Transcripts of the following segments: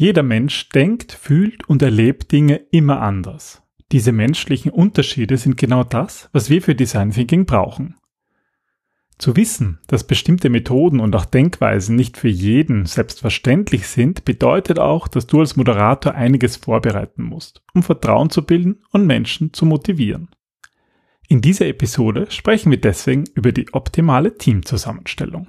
Jeder Mensch denkt, fühlt und erlebt Dinge immer anders. Diese menschlichen Unterschiede sind genau das, was wir für Design Thinking brauchen. Zu wissen, dass bestimmte Methoden und auch Denkweisen nicht für jeden selbstverständlich sind, bedeutet auch, dass du als Moderator einiges vorbereiten musst, um Vertrauen zu bilden und Menschen zu motivieren. In dieser Episode sprechen wir deswegen über die optimale Teamzusammenstellung.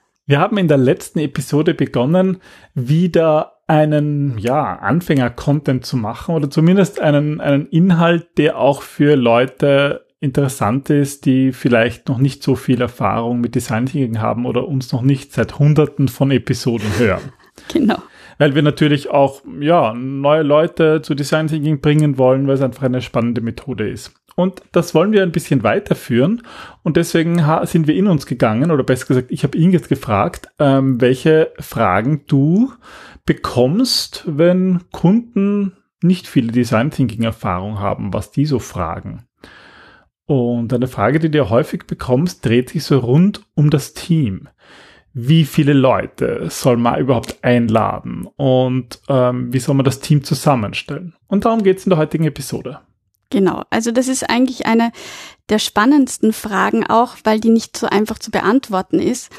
Wir haben in der letzten Episode begonnen, wieder einen ja, Anfänger-Content zu machen oder zumindest einen, einen Inhalt, der auch für Leute interessant ist, die vielleicht noch nicht so viel Erfahrung mit Design Thinking haben oder uns noch nicht seit hunderten von Episoden hören. genau. Weil wir natürlich auch ja, neue Leute zu Design Thinking bringen wollen, weil es einfach eine spannende Methode ist. Und das wollen wir ein bisschen weiterführen. Und deswegen sind wir in uns gegangen, oder besser gesagt, ich habe Ingrid gefragt, ähm, welche Fragen du bekommst, wenn Kunden nicht viele Design Thinking Erfahrung haben, was die so fragen. Und eine Frage, die du häufig bekommst, dreht sich so rund um das Team. Wie viele Leute soll man überhaupt einladen und ähm, wie soll man das Team zusammenstellen? Und darum geht es in der heutigen Episode. Genau, also das ist eigentlich eine der spannendsten Fragen auch, weil die nicht so einfach zu beantworten ist.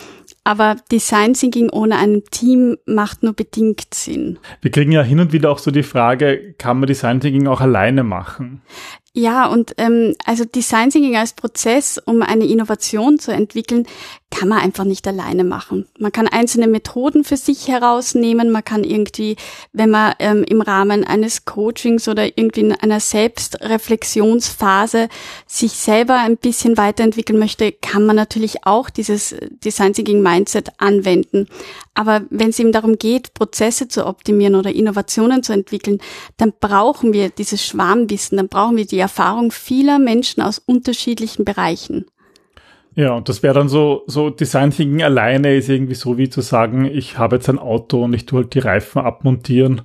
Aber Design Thinking ohne ein Team macht nur bedingt Sinn. Wir kriegen ja hin und wieder auch so die Frage, kann man Design Thinking auch alleine machen? Ja, und ähm, also Design Thinking als Prozess, um eine Innovation zu entwickeln, kann man einfach nicht alleine machen. Man kann einzelne Methoden für sich herausnehmen, man kann irgendwie, wenn man ähm, im Rahmen eines Coachings oder irgendwie in einer Selbstreflexionsphase sich selber ein bisschen weiterentwickeln möchte, kann man natürlich auch dieses Design Thinking Mindset anwenden. Aber wenn es eben darum geht, Prozesse zu optimieren oder Innovationen zu entwickeln, dann brauchen wir dieses Schwarmwissen, dann brauchen wir die Erfahrung vieler Menschen aus unterschiedlichen Bereichen. Ja, und das wäre dann so, so Design Thinking alleine ist irgendwie so wie zu sagen, ich habe jetzt ein Auto und ich tue halt die Reifen abmontieren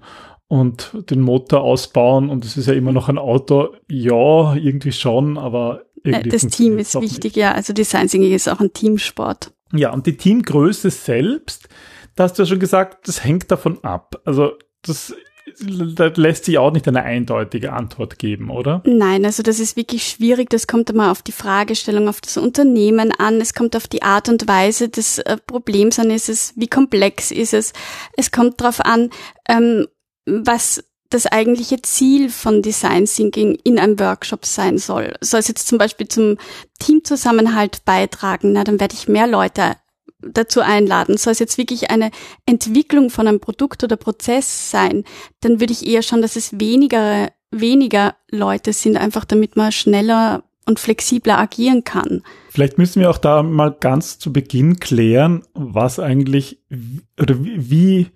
und den Motor ausbauen und es ist ja immer noch ein Auto. Ja, irgendwie schon, aber irgendwie. Das Team ist wichtig, nicht. ja. Also Design Thinking ist auch ein Teamsport. Ja, und die Teamgröße selbst, da hast du ja schon gesagt, das hängt davon ab. Also das da lässt sich auch nicht eine eindeutige Antwort geben, oder? Nein, also das ist wirklich schwierig. Das kommt immer auf die Fragestellung, auf das Unternehmen an. Es kommt auf die Art und Weise des äh, Problems an. Ist es, wie komplex ist es? Es kommt darauf an, ähm, was das eigentliche Ziel von Design Thinking in einem Workshop sein soll. Soll es jetzt zum Beispiel zum Teamzusammenhalt beitragen, na, dann werde ich mehr Leute dazu einladen. Soll es jetzt wirklich eine Entwicklung von einem Produkt oder Prozess sein, dann würde ich eher schon, dass es weniger, weniger Leute sind, einfach damit man schneller und flexibler agieren kann. Vielleicht müssen wir auch da mal ganz zu Beginn klären, was eigentlich oder wie,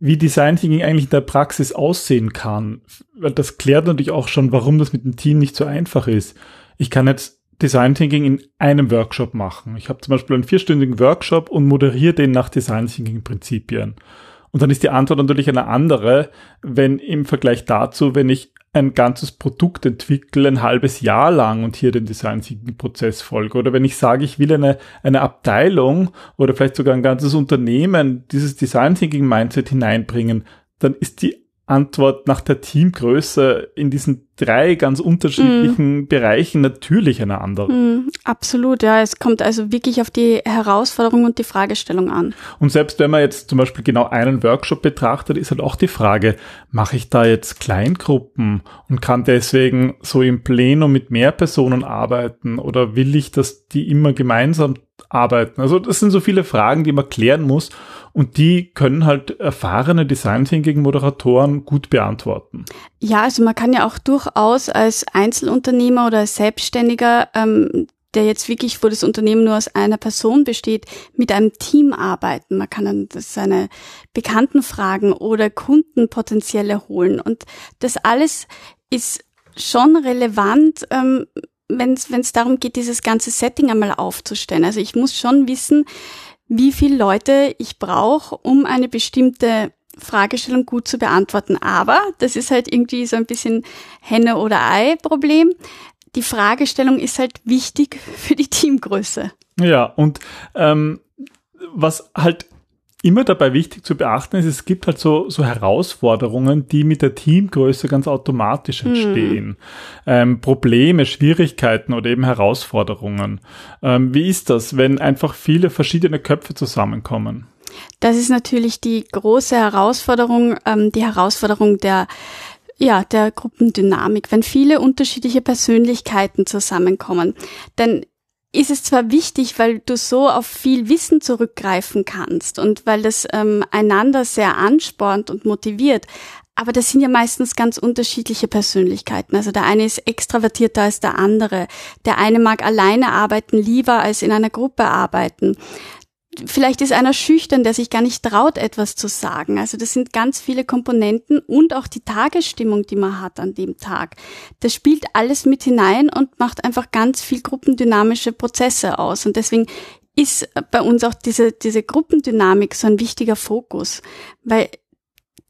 wie Design Thinking eigentlich in der Praxis aussehen kann. Weil das klärt natürlich auch schon, warum das mit dem Team nicht so einfach ist. Ich kann jetzt Design Thinking in einem Workshop machen. Ich habe zum Beispiel einen vierstündigen Workshop und moderiere den nach Design Thinking Prinzipien. Und dann ist die Antwort natürlich eine andere, wenn im Vergleich dazu, wenn ich ein ganzes Produkt entwickle, ein halbes Jahr lang und hier den Design Thinking Prozess folge. Oder wenn ich sage, ich will eine, eine Abteilung oder vielleicht sogar ein ganzes Unternehmen dieses Design Thinking Mindset hineinbringen, dann ist die Antwort nach der Teamgröße in diesen drei ganz unterschiedlichen mm. Bereichen natürlich eine andere. Mm, absolut, ja. Es kommt also wirklich auf die Herausforderung und die Fragestellung an. Und selbst wenn man jetzt zum Beispiel genau einen Workshop betrachtet, ist halt auch die Frage, mache ich da jetzt Kleingruppen und kann deswegen so im Plenum mit mehr Personen arbeiten oder will ich, dass die immer gemeinsam arbeiten? Also das sind so viele Fragen, die man klären muss und die können halt erfahrene Design Thinking Moderatoren gut beantworten. Ja, also man kann ja auch durchaus als Einzelunternehmer oder als Selbstständiger ähm, der jetzt wirklich, wo das Unternehmen nur aus einer Person besteht, mit einem Team arbeiten. Man kann dann seine Bekannten fragen oder Kunden potenzielle holen. Und das alles ist schon relevant, ähm, wenn es darum geht, dieses ganze Setting einmal aufzustellen. Also ich muss schon wissen, wie viele Leute ich brauche, um eine bestimmte Fragestellung gut zu beantworten. Aber das ist halt irgendwie so ein bisschen Henne oder Ei Problem. Die Fragestellung ist halt wichtig für die Teamgröße. Ja, und ähm, was halt immer dabei wichtig zu beachten ist, es gibt halt so, so Herausforderungen, die mit der Teamgröße ganz automatisch hm. entstehen. Mhm. Ähm, Probleme, Schwierigkeiten oder eben Herausforderungen. Ähm, wie ist das, wenn einfach viele verschiedene Köpfe zusammenkommen? Das ist natürlich die große Herausforderung, ähm, die Herausforderung der ja, der Gruppendynamik, wenn viele unterschiedliche Persönlichkeiten zusammenkommen. Denn ist es zwar wichtig, weil du so auf viel Wissen zurückgreifen kannst und weil das ähm, einander sehr anspornt und motiviert, aber das sind ja meistens ganz unterschiedliche Persönlichkeiten. Also der eine ist extravertierter als der andere. Der eine mag alleine arbeiten lieber als in einer Gruppe arbeiten vielleicht ist einer schüchtern, der sich gar nicht traut, etwas zu sagen. Also das sind ganz viele Komponenten und auch die Tagesstimmung, die man hat an dem Tag. Das spielt alles mit hinein und macht einfach ganz viel gruppendynamische Prozesse aus. Und deswegen ist bei uns auch diese, diese Gruppendynamik so ein wichtiger Fokus, weil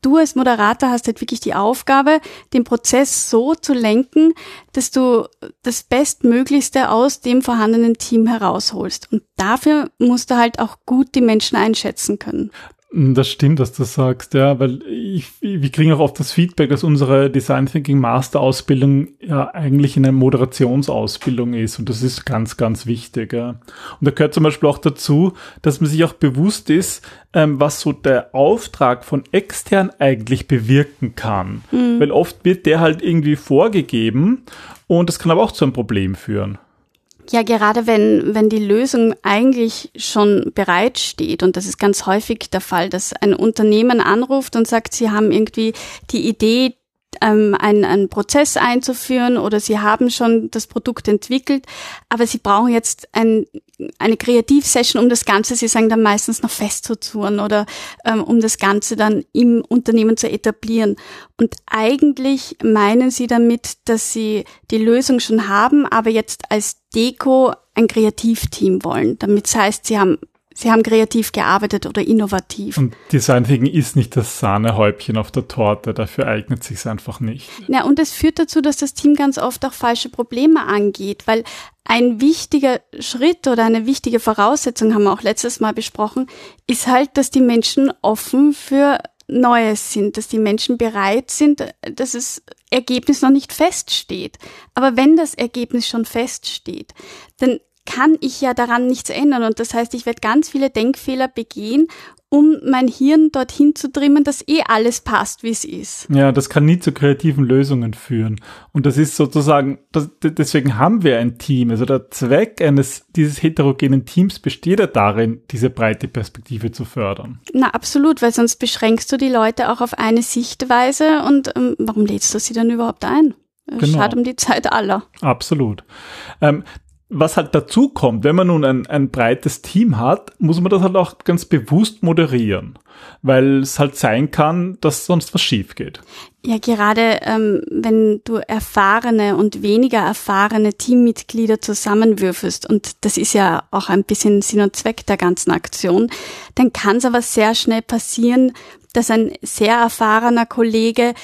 du als Moderator hast halt wirklich die Aufgabe, den Prozess so zu lenken, dass du das Bestmöglichste aus dem vorhandenen Team herausholst. Und dafür musst du halt auch gut die Menschen einschätzen können. Das stimmt, dass du sagst, ja, weil ich, wir kriegen auch oft das Feedback, dass unsere Design Thinking Master Ausbildung ja eigentlich eine Moderationsausbildung ist und das ist ganz, ganz wichtig. Ja. Und da gehört zum Beispiel auch dazu, dass man sich auch bewusst ist, ähm, was so der Auftrag von extern eigentlich bewirken kann. Mhm. Weil oft wird der halt irgendwie vorgegeben und das kann aber auch zu einem Problem führen. Ja, gerade wenn, wenn die Lösung eigentlich schon bereitsteht, und das ist ganz häufig der Fall, dass ein Unternehmen anruft und sagt, sie haben irgendwie die Idee, ähm, einen, einen Prozess einzuführen oder sie haben schon das Produkt entwickelt, aber sie brauchen jetzt ein, eine Kreativsession, um das Ganze, sie sagen dann meistens noch festzuzurren oder ähm, um das Ganze dann im Unternehmen zu etablieren. Und eigentlich meinen sie damit, dass sie die Lösung schon haben, aber jetzt als Deko ein Kreativteam wollen. Damit heißt, sie haben Sie haben kreativ gearbeitet oder innovativ. Und Design Thinking ist nicht das Sahnehäubchen auf der Torte, dafür eignet sich einfach nicht. Ja, und es führt dazu, dass das Team ganz oft auch falsche Probleme angeht, weil ein wichtiger Schritt oder eine wichtige Voraussetzung, haben wir auch letztes Mal besprochen, ist halt, dass die Menschen offen für Neues sind, dass die Menschen bereit sind, dass das Ergebnis noch nicht feststeht. Aber wenn das Ergebnis schon feststeht, dann kann ich ja daran nichts ändern. Und das heißt, ich werde ganz viele Denkfehler begehen, um mein Hirn dorthin zu trimmen, dass eh alles passt, wie es ist. Ja, das kann nie zu kreativen Lösungen führen. Und das ist sozusagen, das, deswegen haben wir ein Team. Also der Zweck eines dieses heterogenen Teams besteht ja darin, diese breite Perspektive zu fördern. Na, absolut, weil sonst beschränkst du die Leute auch auf eine Sichtweise und ähm, warum lädst du sie dann überhaupt ein? Genau. Schade um die Zeit aller. Absolut. Ähm, was halt dazu kommt, wenn man nun ein, ein breites Team hat, muss man das halt auch ganz bewusst moderieren, weil es halt sein kann, dass sonst was schief geht. Ja, gerade ähm, wenn du erfahrene und weniger erfahrene Teammitglieder zusammenwürfelst, und das ist ja auch ein bisschen Sinn und Zweck der ganzen Aktion, dann kann es aber sehr schnell passieren, dass ein sehr erfahrener Kollege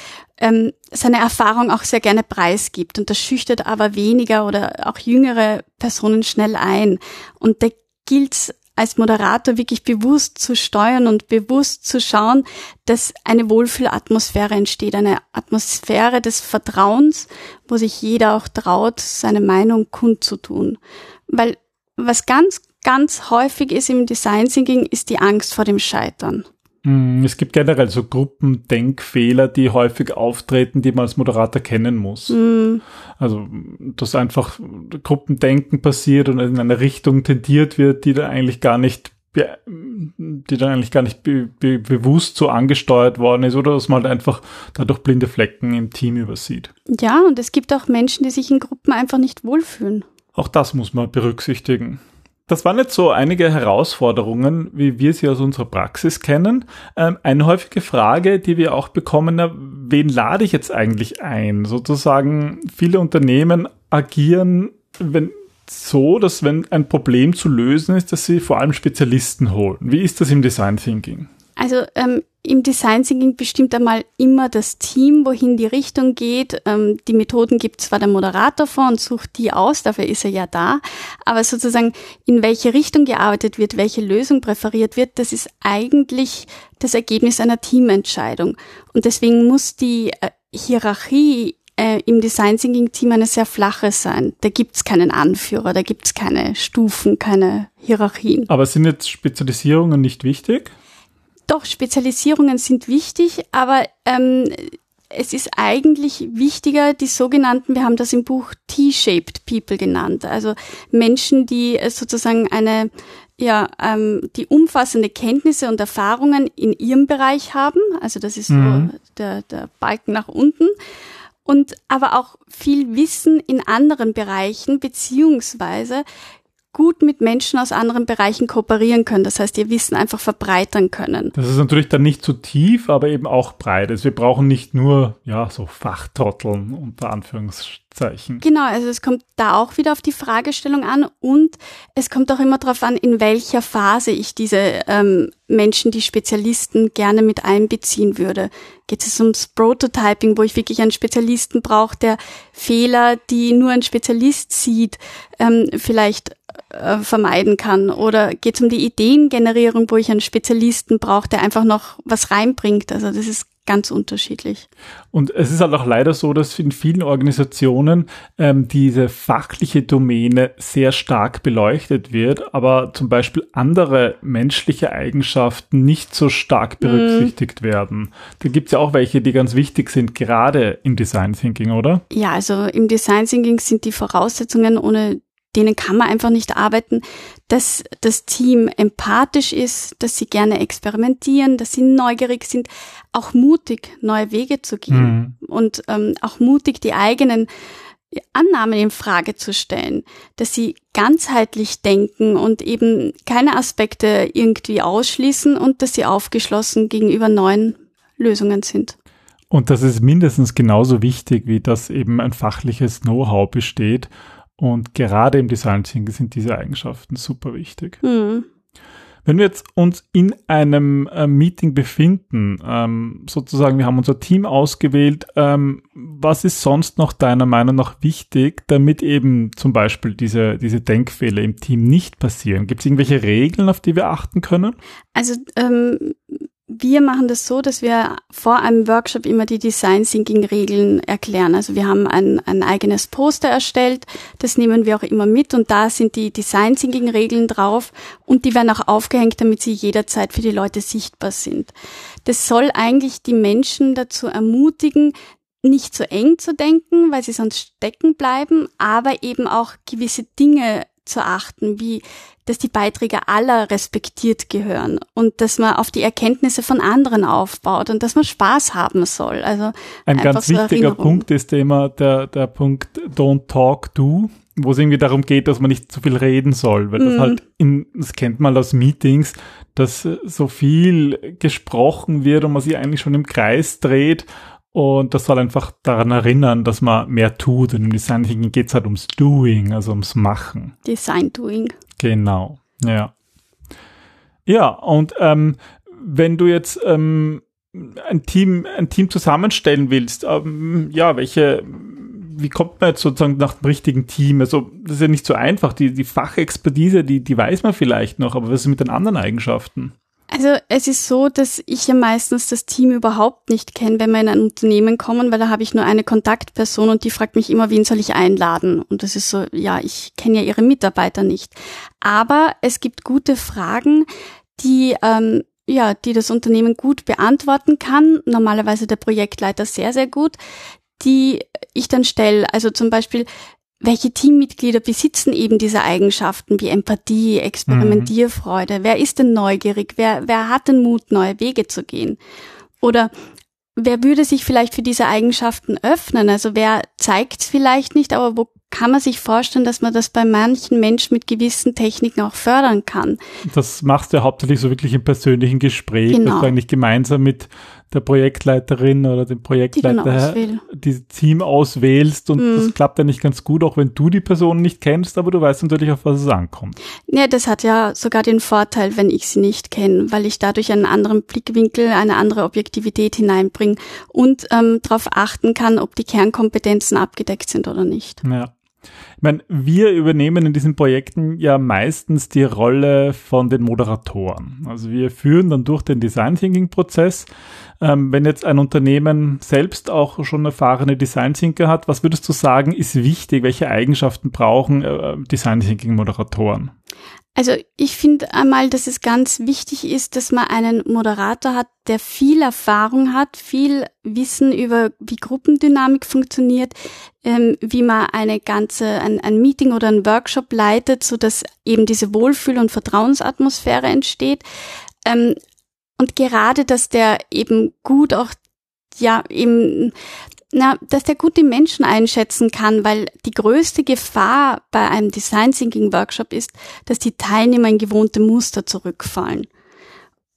ähm, seine Erfahrung auch sehr gerne preisgibt und das schüchtert aber weniger oder auch jüngere Personen schnell ein. Und da gilt als Moderator wirklich bewusst zu steuern und bewusst zu schauen, dass eine Wohlfühlatmosphäre entsteht, eine Atmosphäre des Vertrauens, wo sich jeder auch traut, seine Meinung kundzutun. Weil was ganz, ganz häufig ist im Design Thinking, ist die Angst vor dem Scheitern. Hm, es gibt generell so Gruppendenkfehler, die häufig auftreten, die man als Moderator kennen muss. Mhm. Also, dass einfach Gruppendenken passiert und in eine Richtung tendiert wird, die da eigentlich gar nicht die dann eigentlich gar nicht be be bewusst so angesteuert worden ist oder dass man halt einfach dadurch blinde Flecken im Team übersieht. Ja, und es gibt auch Menschen, die sich in Gruppen einfach nicht wohlfühlen. Auch das muss man berücksichtigen. Das waren jetzt so einige Herausforderungen, wie wir sie aus unserer Praxis kennen. Ähm, eine häufige Frage, die wir auch bekommen, wen lade ich jetzt eigentlich ein? Sozusagen, viele Unternehmen agieren wenn, so, dass wenn ein Problem zu lösen ist, dass sie vor allem Spezialisten holen. Wie ist das im Design Thinking? Also ähm, im Design Thinking bestimmt einmal immer das Team, wohin die Richtung geht. Ähm, die Methoden gibt zwar der Moderator vor und sucht die aus, dafür ist er ja da, aber sozusagen in welche Richtung gearbeitet wird, welche Lösung präferiert wird, das ist eigentlich das Ergebnis einer Teamentscheidung. Und deswegen muss die äh, Hierarchie äh, im Design Thinking Team eine sehr flache sein. Da gibt's keinen Anführer, da gibt's keine Stufen, keine Hierarchien. Aber sind jetzt Spezialisierungen nicht wichtig? Doch, Spezialisierungen sind wichtig, aber ähm, es ist eigentlich wichtiger, die sogenannten, wir haben das im Buch T-shaped People genannt, also Menschen, die äh, sozusagen eine ja, ähm, die umfassende Kenntnisse und Erfahrungen in ihrem Bereich haben, also das ist mhm. so der, der Balken nach unten, und aber auch viel Wissen in anderen Bereichen, beziehungsweise gut mit Menschen aus anderen Bereichen kooperieren können. Das heißt, ihr Wissen einfach verbreitern können. Das ist natürlich dann nicht zu tief, aber eben auch breit. Also wir brauchen nicht nur, ja, so Fachtrotteln unter Anführungszeichen. Genau, also es kommt da auch wieder auf die Fragestellung an und es kommt auch immer darauf an, in welcher Phase ich diese ähm, Menschen, die Spezialisten gerne mit einbeziehen würde. Geht es ums Prototyping, wo ich wirklich einen Spezialisten brauche, der Fehler, die nur ein Spezialist sieht, ähm, vielleicht äh, vermeiden kann? Oder geht es um die Ideengenerierung, wo ich einen Spezialisten brauche, der einfach noch was reinbringt? Also das ist ganz unterschiedlich. Und es ist halt auch leider so, dass in vielen Organisationen ähm, diese fachliche Domäne sehr stark beleuchtet wird, aber zum Beispiel andere menschliche Eigenschaften nicht so stark mhm. berücksichtigt mm. werden. Da gibt es ja auch welche, die ganz wichtig sind, gerade im Design Thinking, oder? Ja, also im Design Thinking sind die Voraussetzungen, ohne denen kann man einfach nicht arbeiten, dass das Team empathisch ist, dass sie gerne experimentieren, dass sie neugierig sind, auch mutig neue Wege zu gehen mhm. und ähm, auch mutig die eigenen Annahmen in Frage zu stellen, dass sie ganzheitlich denken und eben keine Aspekte irgendwie ausschließen und dass sie aufgeschlossen gegenüber neuen Lösungen sind. Und das ist mindestens genauso wichtig, wie dass eben ein fachliches Know-how besteht und gerade im Design Thinking sind diese Eigenschaften super wichtig. Mhm. Wenn wir jetzt uns in einem äh, Meeting befinden, ähm, sozusagen, wir haben unser Team ausgewählt, ähm, was ist sonst noch deiner Meinung nach wichtig, damit eben zum Beispiel diese, diese Denkfehler im Team nicht passieren? Gibt es irgendwelche Regeln, auf die wir achten können? Also ähm, wir machen das so, dass wir vor einem Workshop immer die Design Thinking Regeln erklären. Also wir haben ein, ein eigenes Poster erstellt, das nehmen wir auch immer mit und da sind die Design Thinking Regeln drauf und die werden auch aufgehängt, damit sie jederzeit für die Leute sichtbar sind. Das soll eigentlich die Menschen dazu ermutigen, nicht zu eng zu denken, weil sie sonst stecken bleiben, aber eben auch gewisse Dinge zu achten, wie dass die Beiträge aller respektiert gehören und dass man auf die Erkenntnisse von anderen aufbaut und dass man Spaß haben soll. Also ein ganz so wichtiger Punkt ist immer der, der Punkt Don't Talk Do, wo es irgendwie darum geht, dass man nicht zu viel reden soll, weil das mm. halt in, das kennt man aus Meetings, dass so viel gesprochen wird und man sich eigentlich schon im Kreis dreht und das soll einfach daran erinnern, dass man mehr tut. Und im Design Thinking geht es halt ums Doing, also ums Machen. Design Doing. Genau, ja. Ja, und ähm, wenn du jetzt ähm, ein Team, ein Team zusammenstellen willst, ähm, ja, welche, wie kommt man jetzt sozusagen nach dem richtigen Team? Also, das ist ja nicht so einfach. Die, die Fachexpertise, die, die weiß man vielleicht noch, aber was ist mit den anderen Eigenschaften? Also es ist so, dass ich ja meistens das Team überhaupt nicht kenne, wenn wir in ein Unternehmen kommen, weil da habe ich nur eine Kontaktperson und die fragt mich immer, wen soll ich einladen? Und das ist so, ja, ich kenne ja ihre Mitarbeiter nicht. Aber es gibt gute Fragen, die ähm, ja, die das Unternehmen gut beantworten kann. Normalerweise der Projektleiter sehr, sehr gut, die ich dann stelle. Also zum Beispiel, welche Teammitglieder besitzen eben diese Eigenschaften wie Empathie, Experimentierfreude? Mhm. Wer ist denn neugierig? Wer, wer hat den Mut, neue Wege zu gehen? Oder wer würde sich vielleicht für diese Eigenschaften öffnen? Also wer zeigt es vielleicht nicht, aber wo kann man sich vorstellen, dass man das bei manchen Menschen mit gewissen Techniken auch fördern kann. Das machst du ja hauptsächlich so wirklich im persönlichen Gespräch, Genau. dass du eigentlich gemeinsam mit der Projektleiterin oder dem Projektleiter auswähle. dieses Team auswählst und Mhm. das klappt ja nicht ganz gut, auch wenn du die Person nicht kennst, aber du weißt natürlich, auf was es ankommt. Ja, das hat ja sogar den Vorteil, wenn ich sie nicht kenne, weil ich dadurch einen anderen Blickwinkel, eine andere Objektivität hineinbringe und ähm, darauf achten kann, ob die Kernkompetenzen abgedeckt sind oder nicht. Ja. Ich meine, wir übernehmen in diesen Projekten ja meistens die Rolle von den Moderatoren. Also wir führen dann durch den Design Thinking Prozess. Ähm, wenn jetzt ein Unternehmen selbst auch schon erfahrene Design Thinker hat, was würdest du sagen, ist wichtig? Welche Eigenschaften brauchen äh, Design Thinking Moderatoren? Also ich finde einmal, dass es ganz wichtig ist, dass man einen Moderator hat, der viel Erfahrung hat, viel Wissen über, wie Gruppendynamik funktioniert, ähm, wie man eine ganze, ein, ein Meeting oder ein Workshop leitet, so dass eben diese Wohlfühl- und Vertrauensatmosphäre entsteht. Ähm, und gerade, dass der eben gut auch, ja, eben na, dass der gut die Menschen einschätzen kann, weil die größte Gefahr bei einem Design Thinking Workshop ist, dass die Teilnehmer in gewohnte Muster zurückfallen.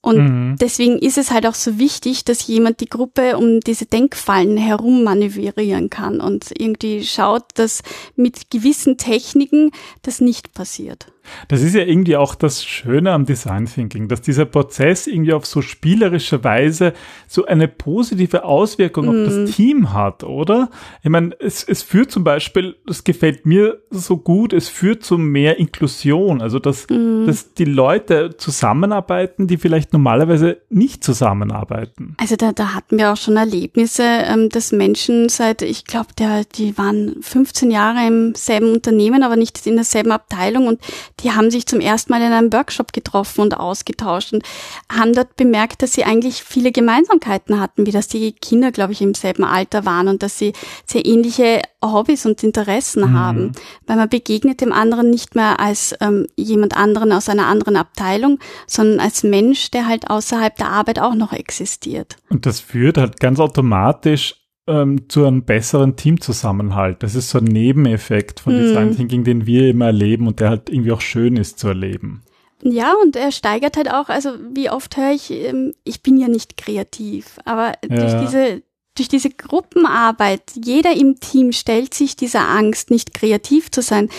Und Mhm. deswegen ist es halt auch so wichtig, dass jemand die Gruppe um diese Denkfallen herum manövrieren kann und irgendwie schaut, dass mit gewissen Techniken das nicht passiert. Das ist ja irgendwie auch das Schöne am Design Thinking, dass dieser Prozess irgendwie auf so spielerische Weise so eine positive Auswirkung auf das Team hat, oder? Ich meine, es, es führt zum Beispiel, das gefällt mir so gut, es führt zu mehr Inklusion, also dass, dass die Leute zusammenarbeiten, die vielleicht normalerweise nicht zusammenarbeiten. Also da, da hatten wir auch schon Erlebnisse, ähm, dass Menschen seit, ich glaube, die waren 15 Jahre im selben Unternehmen, aber nicht in derselben Abteilung und die haben sich zum ersten Mal in einem Workshop getroffen und ausgetauscht und haben dort bemerkt, dass sie eigentlich viele Gemeinsamkeiten hatten, wie dass die Kinder, glaube ich, im selben Alter waren und dass sie sehr ähnliche Hobbys und Interessen haben, weil man begegnet dem anderen nicht mehr als ähm, jemand anderen aus einer anderen Abteilung, sondern als Mensch, der halt außerhalb der Arbeit auch noch existiert. Und das führt halt ganz automatisch ähm, zu einem besseren Teamzusammenhalt. Das ist so ein Nebeneffekt von Design Thinking, den wir immer erleben und der halt irgendwie auch schön ist zu erleben. Ja, und er steigert halt auch, also wie oft höre ich, ähm, ich bin ja nicht kreativ, aber durch Ja. diese durch diese Gruppenarbeit, jeder im Team stellt sich dieser Angst, nicht kreativ zu sein,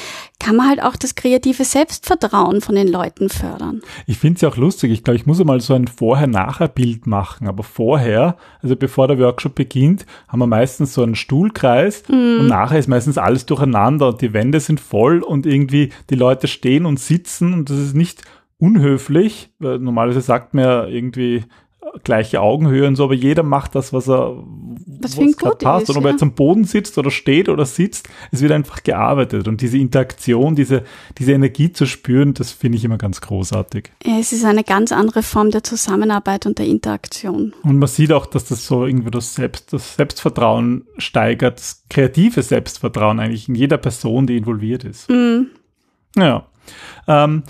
kann man halt auch das kreative Selbstvertrauen von den Leuten fördern. Ich finde es ja auch lustig. Ich glaube, ich muss mal so ein Vorher-Nachher-Bild machen. Aber vorher, also bevor der Workshop beginnt, haben wir meistens so einen Stuhlkreis und nachher ist meistens alles durcheinander und die Wände sind voll und irgendwie die Leute stehen und sitzen und das ist nicht unhöflich. Weil normalerweise sagt man ja irgendwie gleiche Augenhöhe und so, aber jeder macht das, was er Was gut passt. ist, und ob er ja. jetzt am Boden sitzt oder steht oder sitzt, es wird einfach gearbeitet. Und diese Interaktion, diese, diese Energie zu spüren, das finde ich immer ganz großartig. Es ist eine ganz andere Form der Zusammenarbeit und der Interaktion. Und man sieht auch, dass das so irgendwie das, Selbst, das Selbstvertrauen steigert, das kreative Selbstvertrauen eigentlich in jeder Person, die involviert ist. Ja. Ähm,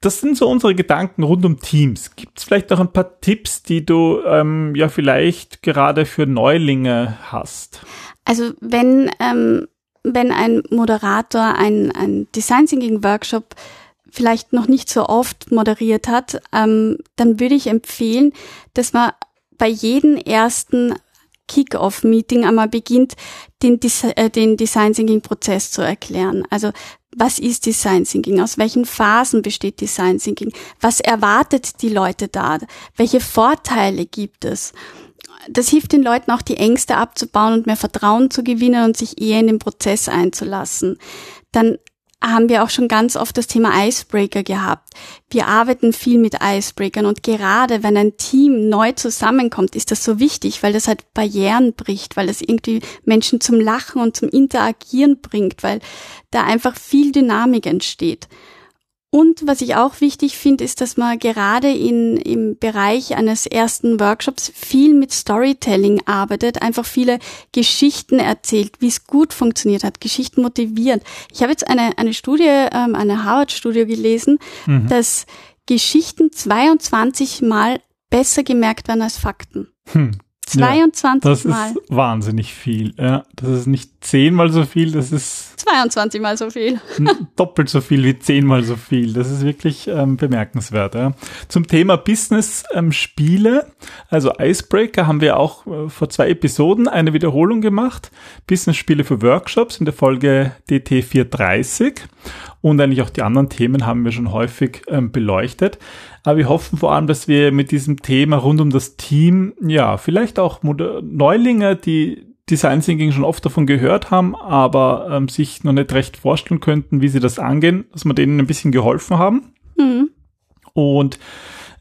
das sind so unsere Gedanken rund um Teams. Gibt es vielleicht noch ein paar Tipps, die du ähm, ja vielleicht gerade für Neulinge hast? Also wenn, ähm, wenn ein Moderator ein, ein Design Thinking Workshop vielleicht noch nicht so oft moderiert hat, ähm, dann würde ich empfehlen, dass man bei jedem ersten Kick-Off-Meeting einmal beginnt, den, Desi äh, den Design Thinking Prozess zu erklären. Also was ist Design Thinking? Aus welchen Phasen besteht Design Thinking? Was erwartet die Leute da? Welche Vorteile gibt es? Das hilft den Leuten auch, die Ängste abzubauen und mehr Vertrauen zu gewinnen und sich eher in den Prozess einzulassen. Dann haben wir auch schon ganz oft das Thema Icebreaker gehabt. Wir arbeiten viel mit Icebreakern und gerade wenn ein Team neu zusammenkommt, ist das so wichtig, weil das halt Barrieren bricht, weil das irgendwie Menschen zum Lachen und zum Interagieren bringt, weil da einfach viel Dynamik entsteht. Und was ich auch wichtig finde, ist, dass man gerade in, im Bereich eines ersten Workshops viel mit Storytelling arbeitet, einfach viele Geschichten erzählt, wie es gut funktioniert hat, Geschichten motiviert. Ich habe jetzt eine, eine Studie, ähm, eine Harvard-Studie gelesen, dass Geschichten 22 Mal besser gemerkt werden als Fakten. Hm. 22 das Mal. ist wahnsinnig viel. Ja, das ist nicht zehnmal so viel, das ist 22 Mal so viel. doppelt so viel wie zehnmal so viel. Das ist wirklich ähm, bemerkenswert. Ja. Zum Thema Business-Spiele, also Icebreaker, haben wir auch äh, vor zwei Episoden eine Wiederholung gemacht. Business-Spiele für Workshops in der Folge DT 430 und eigentlich auch die anderen Themen haben wir schon häufig ähm, beleuchtet. Aber wir hoffen vor allem, dass wir mit diesem Thema rund um das Team, ja, vielleicht auch Moder Neulinge, die Design Thinking schon oft davon gehört haben, aber ähm, sich noch nicht recht vorstellen könnten, wie sie das angehen, dass wir denen ein bisschen geholfen haben. Mhm. Und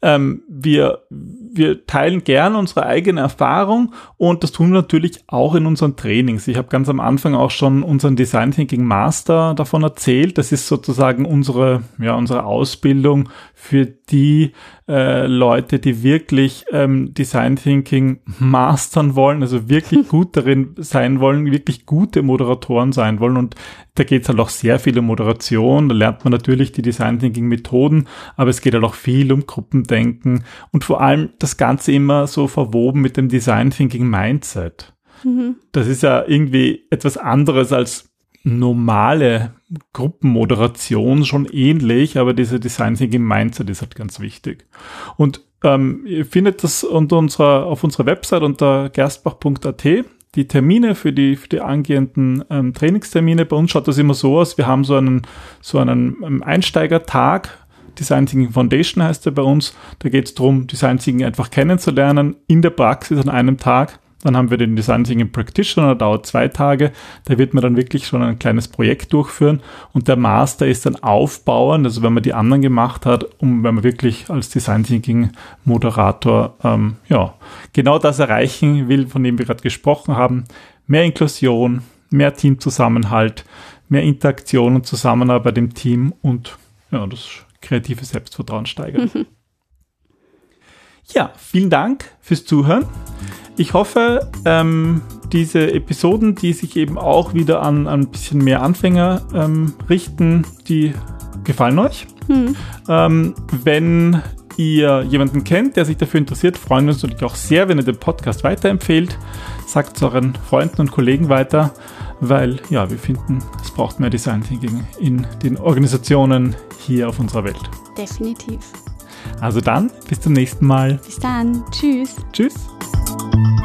ähm, wir, wir teilen gern unsere eigene Erfahrung und das tun wir natürlich auch in unseren Trainings. Ich habe ganz am Anfang auch schon unseren Design Thinking Master davon erzählt. Das ist sozusagen unsere, ja, unsere Ausbildung für die äh, Leute, die wirklich ähm, Design Thinking mastern wollen, also wirklich gut darin sein wollen, wirklich gute Moderatoren sein wollen. Und da geht es halt auch sehr viel um Moderation. Da lernt man natürlich die Design Thinking Methoden, aber es geht halt auch viel um Gruppendenken und vor allem das Ganze immer so verwoben mit dem Design Thinking Mindset. Mhm. Das ist ja irgendwie etwas anderes als normale Gruppenmoderation schon ähnlich, aber diese Design Thinking Mindset ist halt ganz wichtig. Und ähm, ihr findet das unter unserer, auf unserer Website unter gerstbach.at die Termine für die, für die angehenden ähm, Trainingstermine. Bei uns schaut das immer so aus. Wir haben so einen, so einen ähm, Einsteigertag. Design Thinking Foundation heißt er bei uns. Da geht es darum, Design Thinking einfach kennenzulernen in der Praxis an einem Tag. Dann haben wir den Design Thinking Practitioner, dauert zwei Tage. Da wird man dann wirklich schon ein kleines Projekt durchführen. Und der Master ist dann aufbauend, also wenn man die anderen gemacht hat, um wenn man wirklich als Design Thinking Moderator ähm, ja genau das erreichen will, von dem wir gerade gesprochen haben. Mehr Inklusion, mehr Teamzusammenhalt, mehr Interaktion und Zusammenarbeit im Team und ja, das kreative Selbstvertrauen steigern. Ja, vielen Dank fürs Zuhören. Ich hoffe, ähm, diese Episoden, die sich eben auch wieder an, an ein bisschen mehr Anfänger ähm, richten, die gefallen euch. Hm. Ähm, wenn ihr jemanden kennt, der sich dafür interessiert, freuen wir uns natürlich auch sehr, wenn ihr den Podcast weiterempfehlt. Sagt es euren Freunden und Kollegen weiter, weil ja, wir finden, es braucht mehr Design Thinking in den Organisationen hier auf unserer Welt. Definitiv. Also dann, bis zum nächsten Mal. Bis dann. Tschüss. Tschüss. Música